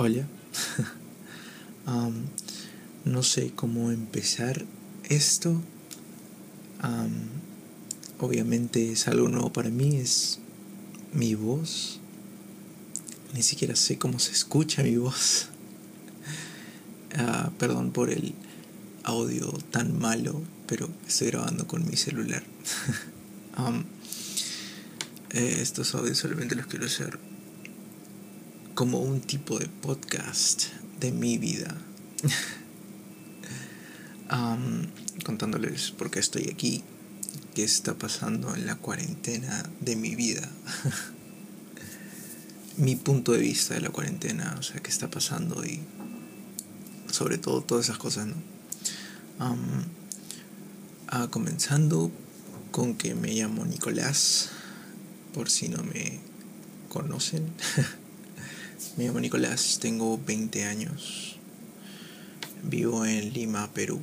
Hola. no sé cómo empezar esto. obviamente es algo nuevo para mí, es mi voz. Ni siquiera sé cómo se escucha mi voz. Ah, perdón por el audio tan malo, pero estoy grabando con mi celular. Eh, estos audios solamente los quiero hacer como un tipo de podcast de mi vida. contándoles por qué estoy aquí, qué está pasando en la cuarentena de mi vida. mi punto de vista de la cuarentena, o sea, qué está pasando y sobre todo todas esas cosas, ¿no? Ah, comenzando con que me llamo Nicolás, por si no me conocen. Me llamo Nicolás, tengo 20 años. Vivo en Lima, Perú.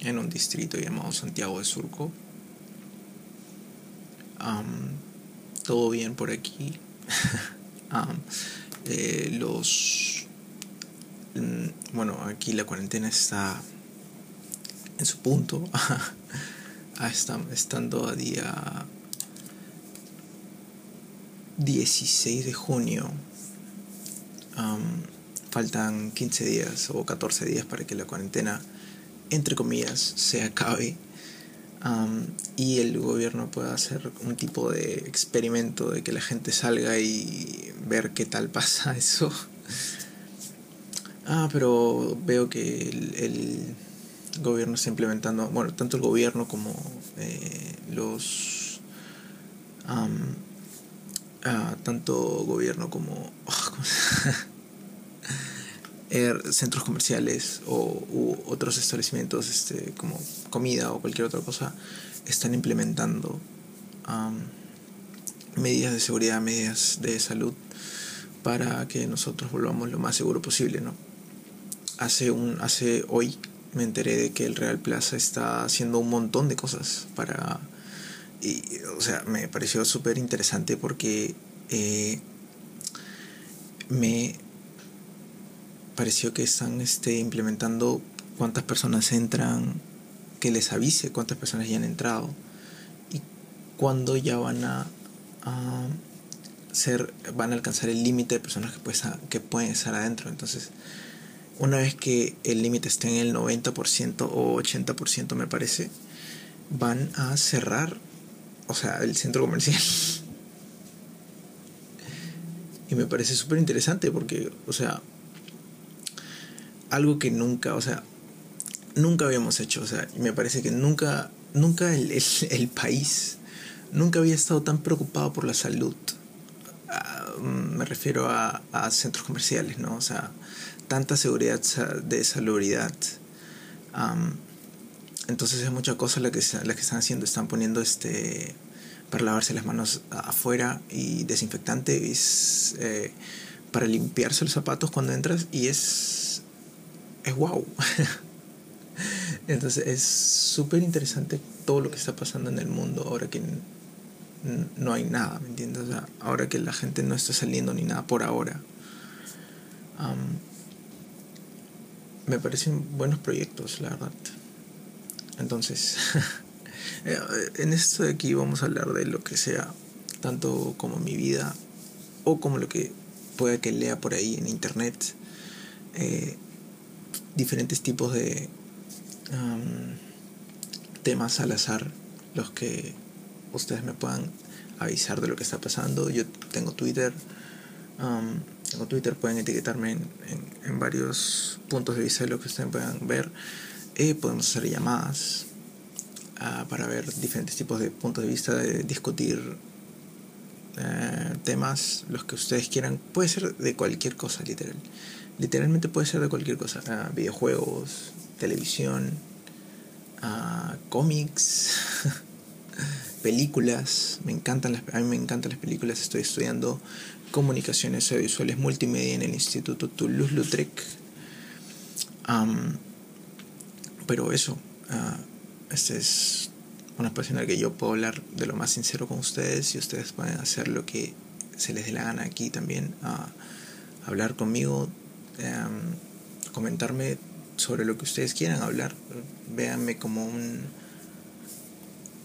en un distrito llamado Santiago de Surco. todo bien por aquí. Eh, los. Mm, bueno, aquí la cuarentena está en su punto. estando a día 16 de junio. faltan 15 días o 14 días para que la cuarentena, entre comillas, se acabe. y el gobierno pueda hacer un tipo de experimento de que la gente salga y ver qué tal pasa eso. Ah, pero veo que el, gobierno está implementando, bueno, tanto el gobierno como eh, los tanto gobierno como er, centros comerciales o u otros establecimientos este, como comida o cualquier otra cosa están implementando medidas de seguridad, medidas de salud para que nosotros volvamos lo más seguro posible, ¿no? Hace un hace hoy me enteré de que el Real Plaza está haciendo un montón de cosas para y, o sea, me pareció súper interesante porque eh, me pareció que están este, implementando cuántas personas entran, que les avise cuántas personas ya han entrado y cuándo ya van a, ser, van a alcanzar el límite de personas que, pues, que pueden estar adentro. Entonces, una vez que el límite esté en el 90% o 80% me parece, van a cerrar o sea, el centro comercial. y me parece súper interesante porque, o sea, algo que nunca, o sea, nunca habíamos hecho, o sea, me parece que nunca, nunca el, el, país, nunca había estado tan preocupado por la salud. Ah, me refiero a, centros comerciales, ¿no? O sea, tanta seguridad de salubridad. Entonces es mucha cosa la que, están haciendo. Están poniendo este para lavarse las manos afuera y desinfectante. Es, eh, para limpiarse los zapatos cuando entras y es es wow entonces es súper interesante todo lo que está pasando en el mundo ahora que no hay nada me entiendes ahora que la gente no está saliendo ni nada por ahora. Me parecen buenos proyectos la verdad entonces, eh, en esto de aquí vamos a hablar de lo que sea, tanto como mi vida o como lo que pueda que lea por ahí en internet. Eh, diferentes tipos de temas al azar, los que ustedes me puedan avisar de lo que está pasando. Yo tengo Twitter. tengo Twitter, pueden etiquetarme en, en, varios puntos de vista de lo que ustedes puedan ver podemos hacer llamadas ah, para ver diferentes tipos de puntos de vista, de discutir eh, temas, los que ustedes quieran. Puede ser de cualquier cosa, literal. Literalmente puede ser de cualquier cosa. Ah, videojuegos, televisión, ah, cómics, películas. Me encantan las, a mí me encantan las películas. Estoy estudiando comunicaciones audiovisuales multimedia en el Instituto Toulouse-Lautrec pero eso, uh, este es una espacio en el que yo puedo hablar de lo más sincero con ustedes y ustedes pueden hacer lo que se les dé la gana aquí también a hablar conmigo, em, comentarme sobre lo que ustedes quieran hablar. Véanme como un,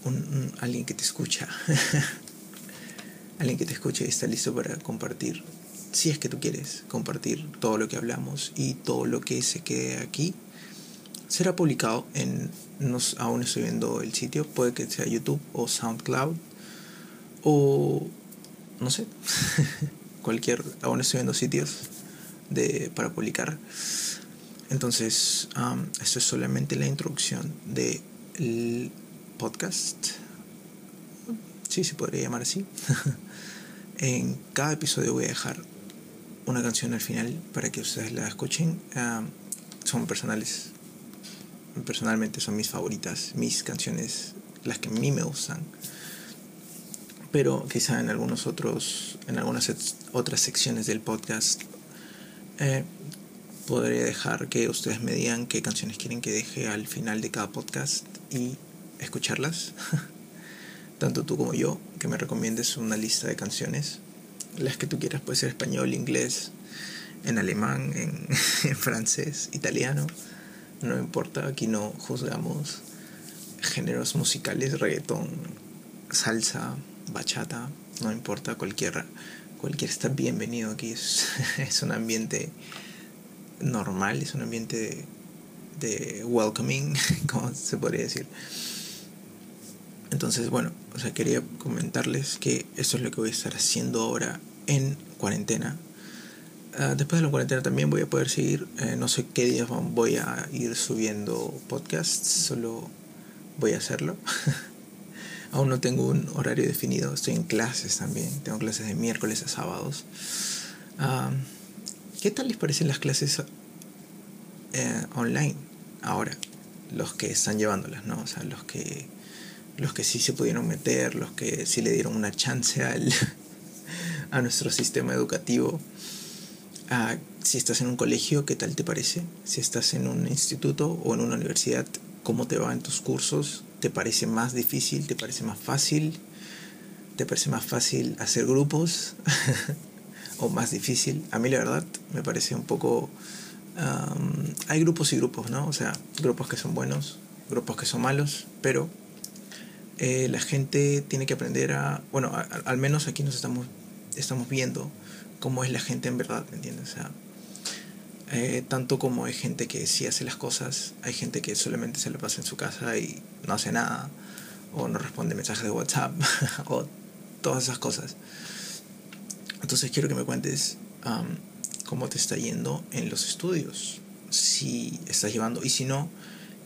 un, alguien que te escucha. alguien que te escucha y está listo para compartir, si es que tú quieres, compartir todo lo que hablamos y todo lo que se quede aquí. Será publicado en, aún estoy viendo el sitio, puede que sea YouTube o SoundCloud o no sé, cualquier, aún estoy viendo sitios de, para publicar. Entonces, esto es solamente la introducción del podcast. Sí, se podría llamar así. en cada episodio voy a dejar una canción al final para que ustedes la escuchen. son personales. Personalmente son mis favoritas, mis canciones, las que a mí me gustan. Pero quizá en algunos otros, en algunas otras secciones del podcast eh, podré dejar que ustedes me digan qué canciones quieren que deje al final de cada podcast y escucharlas. Tanto tú como yo, que me recomiendes una lista de canciones. Las que tú quieras, puede ser español, inglés, en alemán, en, francés, italiano. No importa, aquí no juzgamos géneros musicales, reggaetón, salsa, bachata, no importa, cualquiera, cualquier está bienvenido aquí. Es, es un ambiente normal, es un ambiente de, welcoming, como se podría decir. Entonces, bueno, o sea, quería comentarles que eso es lo que voy a estar haciendo ahora en cuarentena. Ah, después de la cuarentena también voy a poder seguir, eh, no sé qué días voy a ir subiendo podcasts, solo voy a hacerlo. Aún no tengo un horario definido, estoy en clases también, tengo clases de miércoles a sábados. Ah, ¿Qué tal les parecen las clases eh, online ahora? Los que están llevándolas, ¿no? O sea, los que, los que sí se pudieron meter, los que sí le dieron una chance al, a nuestro sistema educativo. Si estás en un colegio, ¿qué tal te parece? Si estás en un instituto o en una universidad, ¿cómo te va en tus cursos? ¿Te parece más difícil? ¿Te parece más fácil? ¿Te parece más fácil hacer grupos? o más difícil. A mí la verdad me parece un poco... hay grupos y grupos, ¿no? O sea, grupos que son buenos, grupos que son malos, pero eh, la gente tiene que aprender a... Bueno, al menos aquí nos estamos, estamos viendo cómo es la gente en verdad, ¿me entiendes? O sea, eh, tanto como hay gente que sí hace las cosas, hay gente que solamente se lo pasa en su casa y no hace nada, o no responde mensajes de WhatsApp, o todas esas cosas. Entonces quiero que me cuentes cómo te está yendo en los estudios, si estás llevando y si no,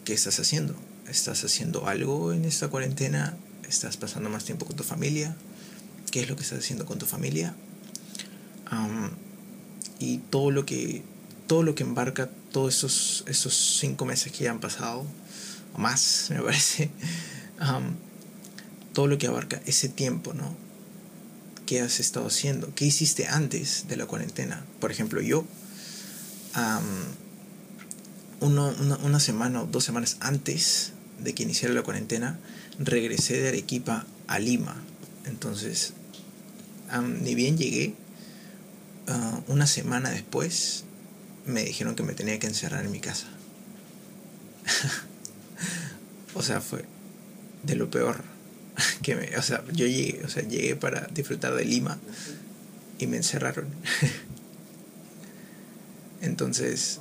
¿qué estás haciendo? ¿Estás haciendo algo en esta cuarentena? ¿Estás pasando más tiempo con tu familia? ¿Qué es lo que estás haciendo con tu familia? Y todo lo que todo lo que embarca todos esos, esos cinco meses que ya han pasado, o más, me parece, todo lo que abarca ese tiempo, ¿no? qué has estado haciendo, qué hiciste antes de la cuarentena. Por ejemplo, yo, una, semana o dos semanas antes de que iniciara la cuarentena, regresé de Arequipa a Lima. Entonces, ni bien llegué, ah, una semana después me dijeron que me tenía que encerrar en mi casa. o sea, fue de lo peor que me, o sea, yo llegué, o sea, llegué para disfrutar de Lima y me encerraron. Entonces,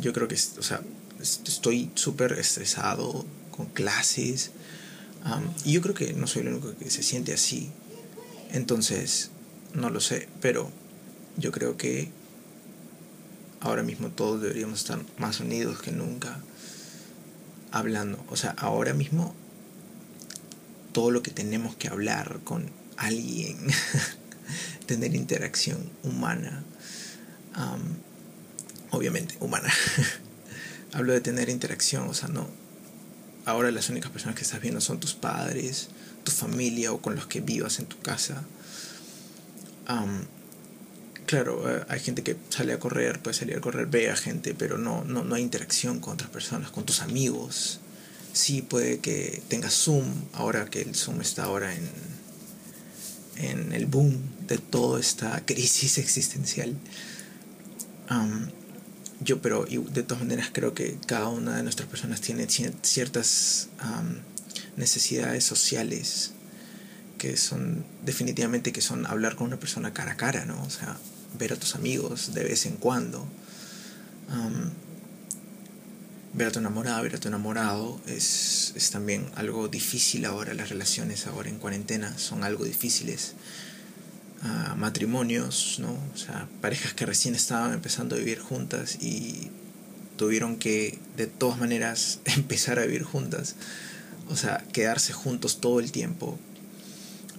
yo creo que, o sea, estoy súper estresado con clases. y yo creo que no soy el único que se siente así. Entonces, no lo sé, pero yo creo que ahora mismo todos deberíamos estar más unidos que nunca hablando. O sea, ahora mismo todo lo que tenemos que hablar con alguien, tener interacción humana, obviamente humana. Hablo de tener interacción, o sea, no. Ahora las únicas personas que estás viendo son tus padres, tu familia o con los que vivas en tu casa. Claro, eh, hay gente que sale a correr, puede salir a correr, ve a gente, pero no, no, no hay interacción con otras personas, con tus amigos, sí puede que tenga Zoom, ahora que el Zoom está ahora en, en el boom de toda esta crisis existencial. yo, pero de todas maneras creo que cada una de nuestras personas tiene ciertas necesidades sociales que son definitivamente que son hablar con una persona cara a cara, ¿no? O sea, ver a tus amigos de vez en cuando. ver a tu enamorada, ver a tu enamorado es, es, también algo difícil ahora. Las relaciones ahora en cuarentena son algo difíciles. Uh, matrimonios, ¿no? O sea, parejas que recién estaban empezando a vivir juntas y tuvieron que de todas maneras empezar a vivir juntas. O sea, quedarse juntos todo el tiempo.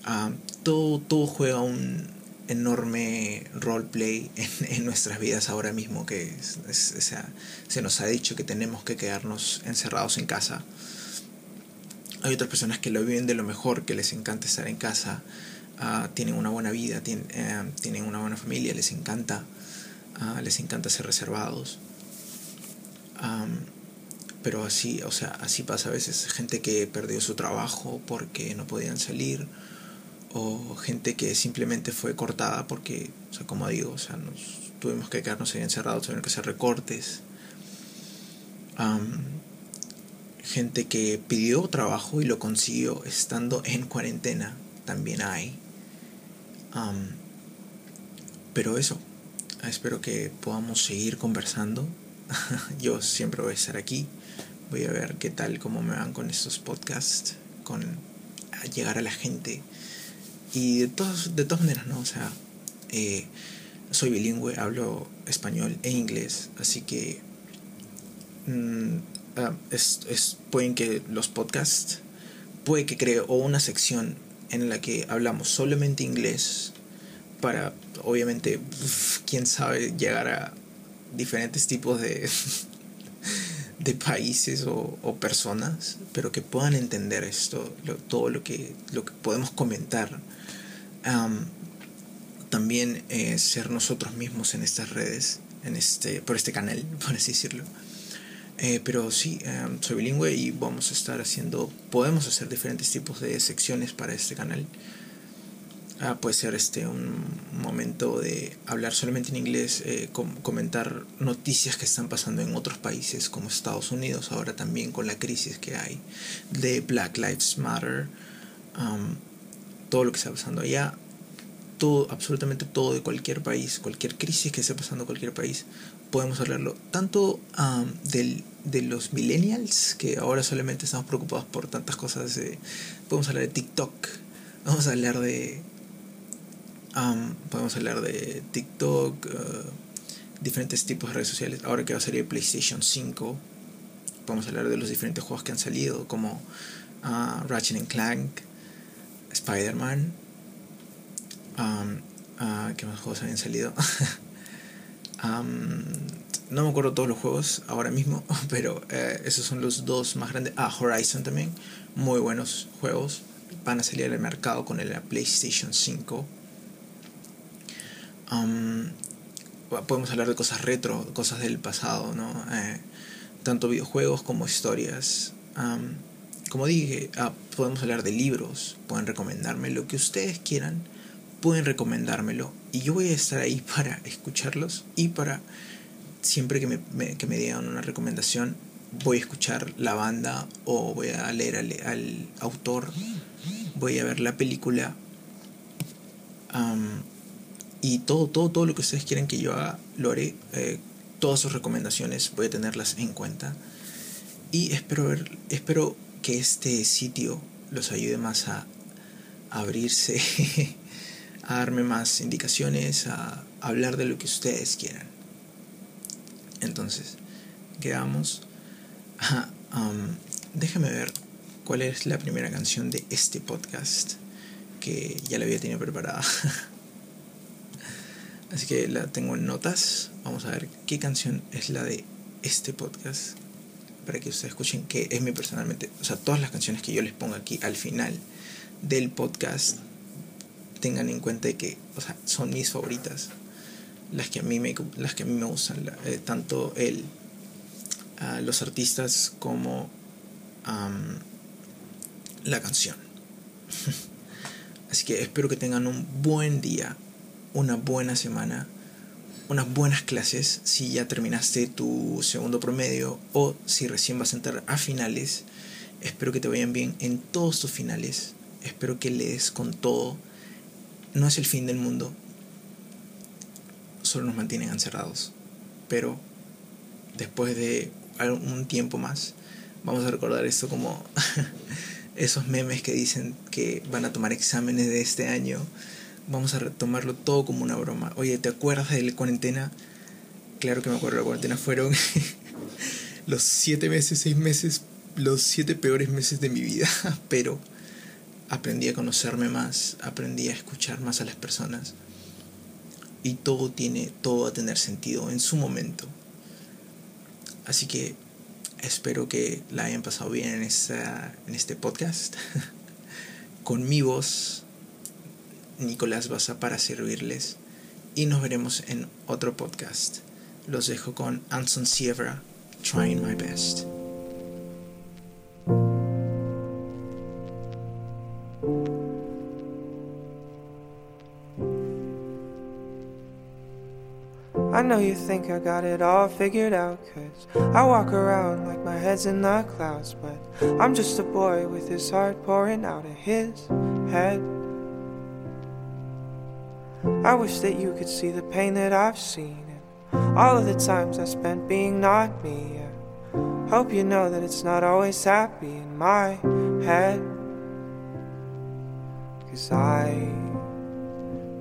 Uh, todo, todo juega un, enorme roleplay en, en nuestras vidas ahora mismo, que se nos ha dicho que tenemos que quedarnos encerrados en casa. Hay otras personas que lo viven de lo mejor, que les encanta estar en casa, uh, tienen una buena vida, tienen, uh, tienen, una buena familia, les encanta, uh, les encanta ser reservados. Pero así, o sea, así pasa a veces. Gente que perdió su trabajo porque no podían salir o gente que simplemente fue cortada porque, o sea, como digo, o sea, tuvimos que quedarnos ahí encerrados, tuvieron que hacer recortes. gente que pidió trabajo y lo consiguió estando en cuarentena, también hay. pero eso, espero que podamos seguir conversando. Yo siempre voy a estar aquí. Voy a ver qué tal, cómo me van con estos podcasts, con llegar a la gente y de, todas de todas maneras, ¿no? O sea, eh, soy bilingüe, hablo español e inglés, así que mm, ah, pueden que los podcasts, puede que cree o una sección en la que hablamos solamente inglés para, obviamente, quién sabe, llegar a diferentes tipos de, de países o, o, personas, pero que puedan entender esto, todo lo que, lo que podemos comentar también eh, ser nosotros mismos en estas redes, en este, por este canal, por así decirlo. Eh, pero sí, soy bilingüe y vamos a estar haciendo, podemos hacer diferentes tipos de secciones para este canal. Ah, puede ser este un momento de hablar solamente en inglés, eh, comentar noticias que están pasando en otros países como Estados Unidos, ahora también con la crisis que hay de Black Lives Matter todo lo que está pasando allá, todo, absolutamente todo de cualquier país, cualquier crisis que esté pasando en cualquier país, podemos hablarlo. Tanto del, de los millennials, que ahora solamente estamos preocupados por tantas cosas, podemos hablar de TikTok, vamos a hablar de... podemos hablar de TikTok, uh, diferentes tipos de redes sociales. Ahora que va a salir PlayStation 5, podemos hablar de los diferentes juegos que han salido, como uh, Ratchet Clank, Spider-Man. Uh, ¿Qué más juegos habían salido? no me acuerdo todos los juegos ahora mismo, pero eh, esos son los dos más grandes. Ah, Horizon también. Muy buenos juegos. Van a salir al mercado con el PlayStation 5. Um, podemos hablar de cosas retro, cosas del pasado, ¿no? Eh, tanto videojuegos como historias. Um, como dije, ah, podemos hablar de libros, pueden recomendarme lo que ustedes quieran, pueden recomendármelo y yo voy a estar ahí para escucharlos y para siempre que me, que me digan una recomendación voy a escuchar la banda o voy a leer al, autor, voy a ver la película y todo, todo, todo lo que ustedes quieran que yo haga, lo haré. Eh, todas sus recomendaciones voy a tenerlas en cuenta y espero espero que este sitio los ayude más a, abrirse, a darme más indicaciones, a, hablar de lo que ustedes quieran. Entonces, quedamos. Um, déjame ver cuál es la primera canción de este podcast que ya la había tenido preparada. Así que la tengo en notas. Vamos a ver qué canción es la de este podcast para que ustedes escuchen que es mi personalmente, o sea, todas las canciones que yo les pongo aquí al final del podcast tengan en cuenta que, o sea, son mis favoritas, las que a mí me, las que a mí me gustan, eh, tanto el, los artistas como la canción. Así que espero que tengan un buen día, una buena semana, unas buenas clases si ya terminaste tu segundo promedio o si recién vas a entrar a finales. Espero que te vayan bien en todos tus finales. Espero que lees con todo. No es el fin del mundo. Solo nos mantienen encerrados. Pero después de un tiempo más, vamos a recordar esto como esos memes que dicen que van a tomar exámenes de este año. Vamos a retomarlo todo como una broma. Oye, ¿te acuerdas de la cuarentena? Claro que me acuerdo de la cuarentena. Fueron los siete meses, seis meses, los siete peores meses de mi vida. Pero aprendí a conocerme más, aprendí a escuchar más a las personas. Y todo tiene, todo a tener sentido en su momento. Así que espero que la hayan pasado bien en, esta, en este podcast. Con mi voz, Nicolás Baza para servirles. Y nos veremos en otro podcast. Los dejo con Anson Sierra, Trying My Best. I know you think I got it all figured out, cause I walk around like my head's in the clouds, but I'm just a boy with his heart pouring out of his head. I wish that you could see the pain that I've seen, and all of the times I spent being not me. I hope you know that it's not always happy in my head, cause I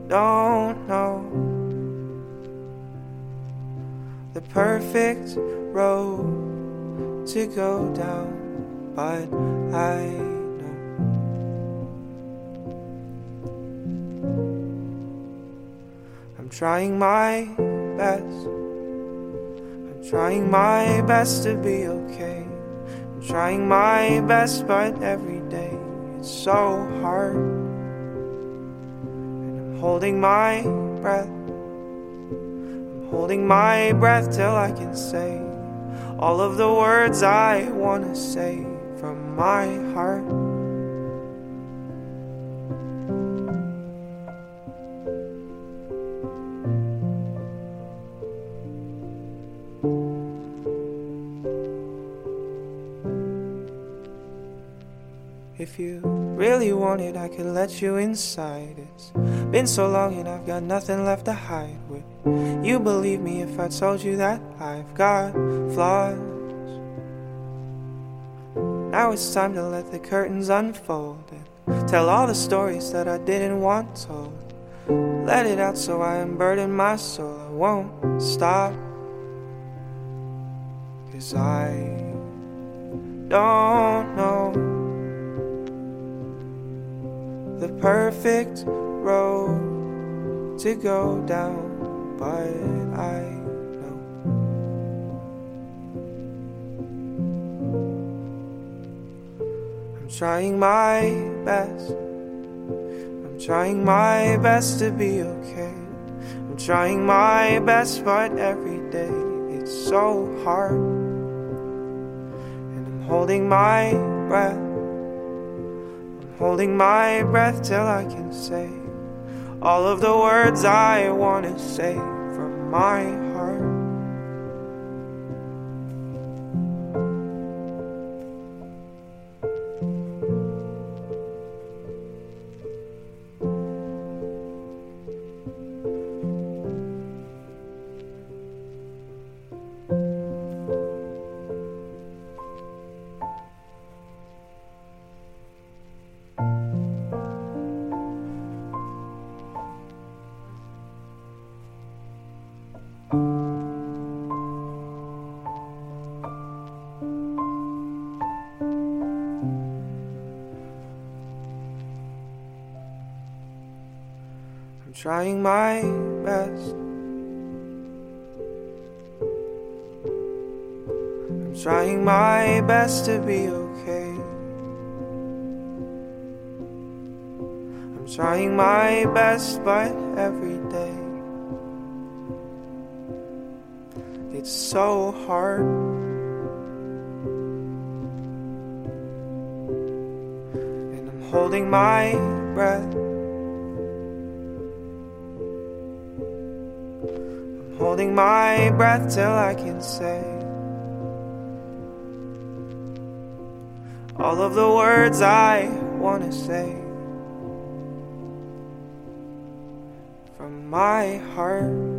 don't know the perfect road to go down, but I I'm trying my best. I'm trying my best to be okay. I'm trying my best, but every day it's so hard. And I'm holding my breath I'm holding my breath till I can say all of the words I want to say from my heart. If you really wanted, I could let you inside. It's been so long and I've got nothing left to hide. Would you believe me if I told you that I've got flaws? Now it's time to let the curtains unfold and tell all the stories that I didn't want told. Let it out so I unburden my soul. I won't stop. Cause I don't know the perfect road to go down, but I know I'm trying my best. I'm trying my best to be okay. I'm trying my best, but every day it's so hard. And I'm holding my breath holding my breath till I can say all of the words I want to say from my heart. Trying my best. I'm trying my best to be okay. I'm trying my best, but every day it's so hard. And I'm holding my breath holding my breath till I can say all of the words I wanna say from my heart.